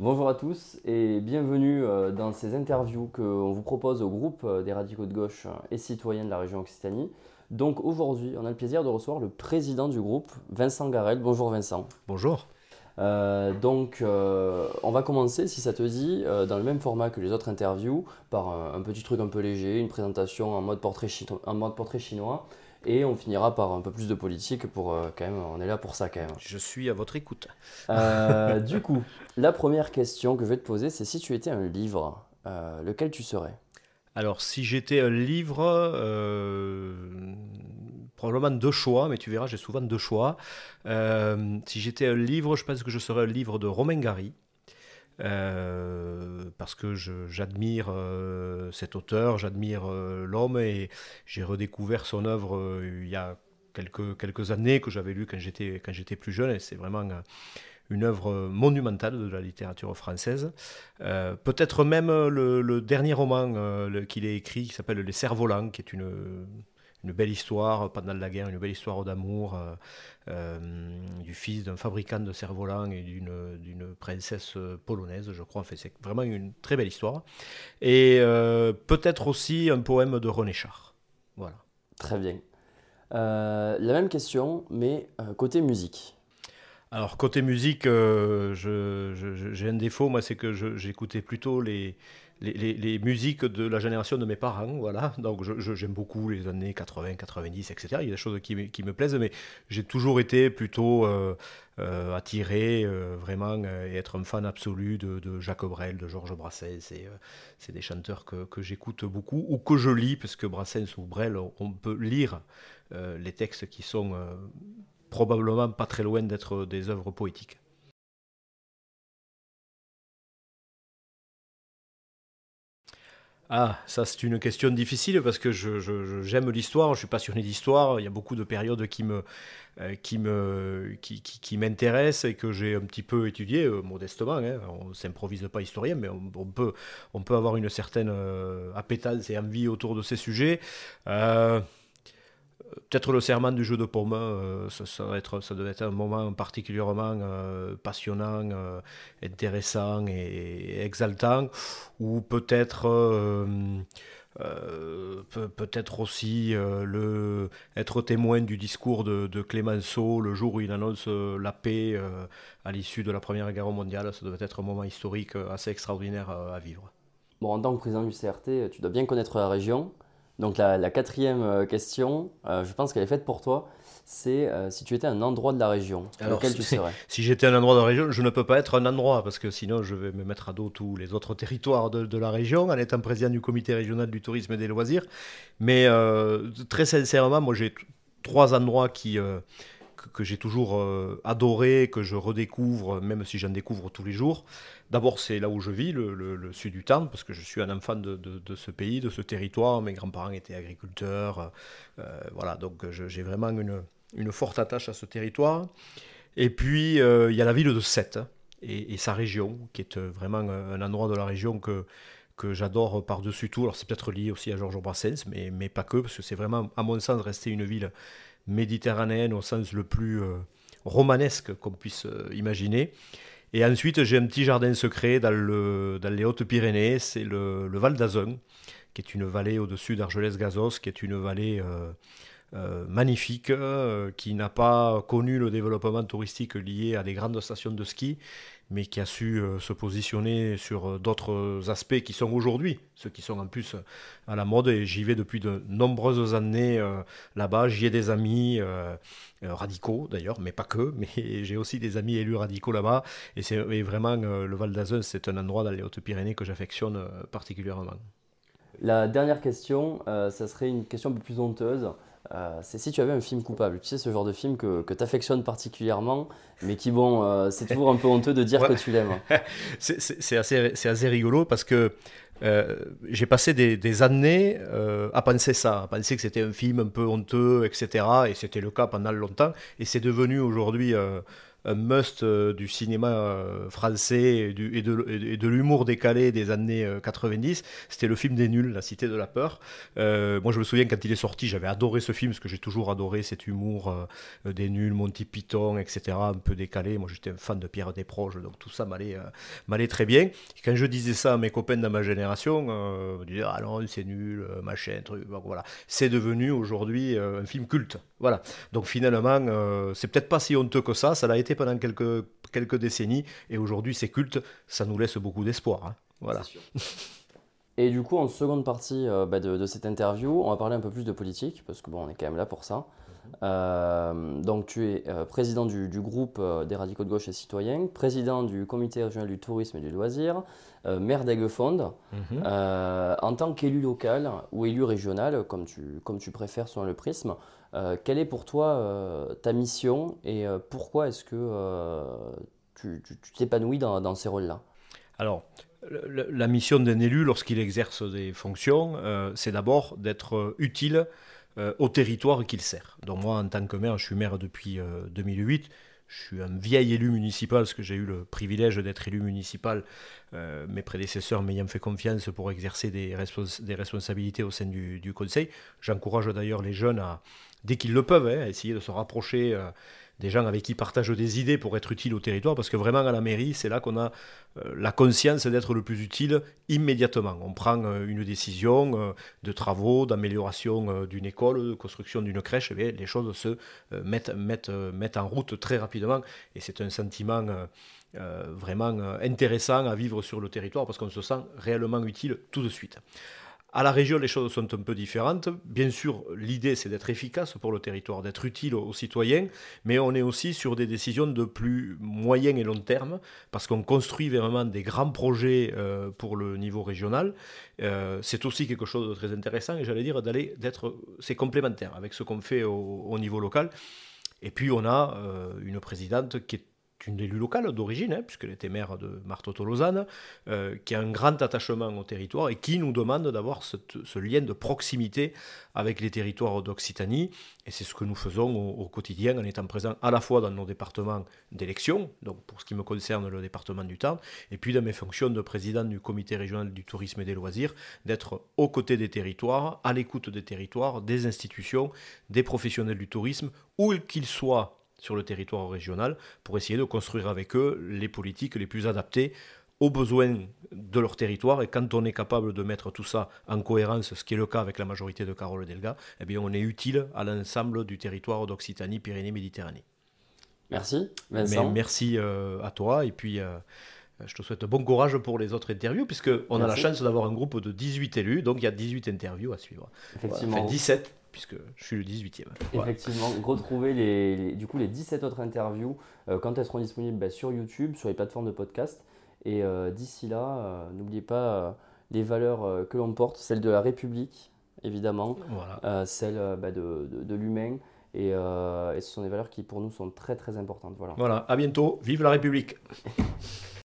Bonjour à tous et bienvenue euh, dans ces interviews qu'on vous propose au groupe euh, des radicaux de gauche et citoyens de la région Occitanie. Donc aujourd'hui, on a le plaisir de recevoir le président du groupe, Vincent Garel. Bonjour Vincent. Bonjour. Euh, donc on va commencer, si ça te dit, dans le même format que les autres interviews, par un, petit truc un peu léger, une présentation en mode portrait, en mode portrait chinois. Et on finira par un peu plus de politique pour euh, quand même, on est là pour ça quand même. Je suis à votre écoute. Euh, du coup, la première question que je vais te poser, c'est si tu étais un livre, euh, lequel tu serais? Alors, si j'étais un livre, probablement deux choix, mais tu verras, j'ai souvent deux choix. si j'étais un livre, je pense que je serais un livre de Romain Gary. Euh, parce que j'admire euh, cet auteur, j'admire euh, l'homme et j'ai redécouvert son œuvre il y a quelques, années que j'avais lu quand j'étais plus jeune et c'est vraiment une œuvre monumentale de la littérature française. Peut-être même le, le, dernier roman qu'il a écrit qui s'appelle Les Cerfs-Volants, qui est une une belle histoire pendant la guerre, une belle histoire d'amour euh, euh, du fils d'un fabricant de cerfs-volants et d'une princesse polonaise, je crois. Enfin, c'est vraiment une très belle histoire. Et euh, peut-être aussi un poème de René Char. Voilà. Très bien. la même question, mais côté musique. Alors côté musique, j'ai un défaut, moi, c'est que j'écoutais plutôt les, les, musiques de la génération de mes parents, voilà. Donc j'aime beaucoup les années 80, 90, etc. Il y a des choses qui, me plaisent, mais j'ai toujours été plutôt euh, euh, attiré, euh, vraiment, et être un fan absolu de, Jacques Brel, de Georges Brassens. C'est des chanteurs que, que j'écoute beaucoup, ou que je lis, parce que Brassens ou Brel, on peut lire les textes qui sont probablement pas très loin d'être des œuvres poétiques. Ah, ça c'est une question difficile parce que j'aime l'histoire, je suis passionné d'histoire. Il y a beaucoup de périodes qui euh, m'intéressent et que j'ai un petit peu étudié euh, modestement. Hein. On s'improvise pas historien, mais on, peut, on peut avoir une certaine euh, appétence et envie autour de ces sujets peut-être le serment du jeu de paume, euh, ça, devait être un moment particulièrement euh, passionnant, euh, intéressant et, exaltant, ou peut-être peut-être aussi le, être témoin du discours de, de, Clémenceau le jour où il annonce la paix à l'issue de la Première Guerre mondiale. Ça devait être un moment historique assez extraordinaire à vivre. Bon, en tant que président du CRT, tu dois bien connaître la région. Donc la, quatrième euh, question, euh, je pense qu'elle est faite pour toi, c'est euh, si tu étais un endroit de la région, Alors, lequel tu serais? Si j'étais un endroit de la région, je ne peux pas être un endroit, parce que sinon je vais me mettre à dos tous les autres territoires de, la région, en étant président du comité régional du tourisme et des loisirs. Mais très sincèrement, moi j'ai trois endroits qui que, j'ai toujours euh, adoré, que je redécouvre, même si j'en découvre tous les jours. D'abord, c'est là où je vis, le, sud du Tarn, parce que je suis un enfant de, ce pays, de ce territoire. Mes grands-parents étaient agriculteurs. Euh, voilà, donc j'ai vraiment une, forte attache à ce territoire. Et puis, euh, il y a la ville de Sète et, sa région, qui est vraiment un, endroit de la région que, que j'adore par-dessus tout. Alors, c'est peut-être lié aussi à Georges Brassens, mais, pas que, parce que c'est vraiment, à mon sens, resté une ville méditerranéenne au sens le plus euh, romanesque qu'on puisse euh, imaginer. Et ensuite, j'ai un petit jardin secret dans les Hautes-Pyrénées, c'est le, Val d'Azun, qui est une vallée au-dessus d'Argelès-Gazos, qui est une vallée euh, magnifique, qui n'a pas connu le développement touristique lié à des grandes stations de ski, mais qui a su euh, se positionner sur euh, d'autres aspects qui sont aujourd'hui, ceux qui sont en plus à la mode. Et j'y vais depuis de nombreuses années euh, là-bas. J'y ai des amis radicaux d'ailleurs, mais pas que. Mais j'ai aussi des amis élus radicaux là-bas. Et c'est vraiment le Val d'Azun, c'est un endroit dans les Hautes-Pyrénées que j'affectionne particulièrement. La dernière question, ça serait une question un peu plus honteuse. Euh, c'est si tu avais un film coupable. Tu sais, ce genre de film que, que tu affectionnes particulièrement, mais qui, bon, euh, c'est toujours un peu honteux de dire que tu l'aimes. c'est assez, assez, rigolo parce que euh, j'ai passé des, des années à penser ça, à penser que c'était un film un peu honteux, etc. Et c'était le cas pendant longtemps. Et c'est devenu aujourd'hui un must du cinéma français et, de, l'humour décalé des années 90. C'était le film des nuls, La Cité de la Peur. moi, je me souviens quand il est sorti, j'avais adoré ce film parce que j'ai toujours adoré cet humour des nuls, Monty Python, etc. Un peu décalé. Moi, j'étais un fan de Pierre Desproges, donc tout ça m'allait très bien. quand je disais ça à mes copains de ma génération, euh, on disait ah non, c'est nul, machin, truc. voilà. C'est devenu aujourd'hui un film culte. Voilà. Donc finalement, euh, c'est peut-être pas si honteux que ça. Ça l'a été pendant quelques, décennies. Et aujourd'hui, c'est culte. Ça nous laisse beaucoup d'espoir. Hein. Voilà. Et du coup, en seconde partie euh, bah, de, cette interview, on va parler un peu plus de politique, parce que bon, on est quand même là pour ça. Euh, donc, tu es président du, groupe des radicaux de gauche et citoyens, président du comité régional du tourisme et du loisir, maire d'Aiguefonde. Mhm. en tant qu'élu local ou élu régional, comme tu, comme tu préfères selon le prisme, euh, quelle est pour toi euh, ta mission et euh, pourquoi est-ce que tu t'épanouis dans, dans, ces rôles-là? Alors, la mission d'un élu lorsqu'il exerce des fonctions, c'est d'abord d'être utile au territoire qu'il sert. Donc moi, en tant que maire, je suis maire depuis 2008. Je suis un vieil élu municipal, parce que j'ai eu le privilège d'être élu municipal, mes prédécesseurs m'ayant fait confiance pour exercer des, responsabilités au sein du, conseil. J'encourage d'ailleurs les jeunes à, dès qu'ils le peuvent, hein, essayer de se rapprocher euh, des gens avec qui partagent des idées pour être utiles au territoire, parce que vraiment à la mairie, c'est là qu'on a euh, la conscience d'être le plus utile immédiatement. On prend euh, une décision de travaux, d'amélioration d'une école, de construction d'une crèche, et les choses se mettent, en route très rapidement, et c'est un sentiment... vraiment intéressant à vivre sur le territoire parce qu'on se sent réellement utile tout de suite. À la région, les choses sont un peu différentes. Bien sûr, l'idée, c'est d'être efficace pour le territoire, d'être utile aux citoyens, mais on est aussi sur des décisions de plus moyen et long terme, parce qu'on construit vraiment des grands projets euh, pour le niveau régional. Euh, c'est aussi quelque chose de très intéressant, et j'allais dire d'aller d'être, c'est complémentaire avec ce qu'on fait au, niveau local. Et puis on a euh, une présidente qui est une élue locale d'origine, hein, puisqu'elle était maire de Marteau-Tolosane, euh, qui a un grand attachement au territoire et qui nous demande d'avoir ce, lien de proximité avec les territoires d'Occitanie. Et c'est ce que nous faisons au, quotidien en étant présents à la fois dans nos départements d'élection, donc pour ce qui me concerne le département du Tarn, et puis dans mes fonctions de président du comité régional du tourisme et des loisirs, d'être aux côtés des territoires, à l'écoute des territoires, des institutions, des professionnels du tourisme, où qu'ils soient sur le territoire régional pour essayer de construire avec eux les politiques les plus adaptées aux besoins de leur territoire. Et quand on est capable de mettre tout ça en cohérence, ce qui est le cas avec la majorité de Carole Delga, eh bien on est utile à l'ensemble du territoire d'Occitanie, Pyrénées-Méditerranée. Merci, Vincent. merci euh, à toi. Et puis, euh, je te souhaite bon courage pour les autres interviews, puisqu'on a la chance d'avoir un groupe de 18 élus, donc il y a 18 interviews à suivre. Effectivement. Enfin, 17 puisque je suis le 18e. Effectivement, retrouver les, du coup, les 17 autres interviews euh, quand elles seront disponibles bah, sur YouTube, sur les plateformes de podcast. Et euh, d'ici là, euh, n'oubliez pas les valeurs que l'on porte, celles de la République, évidemment, celles bah, de, de, l'humain. Et, et, ce sont des valeurs qui pour nous sont très très importantes. Voilà. Voilà, à bientôt, vive la République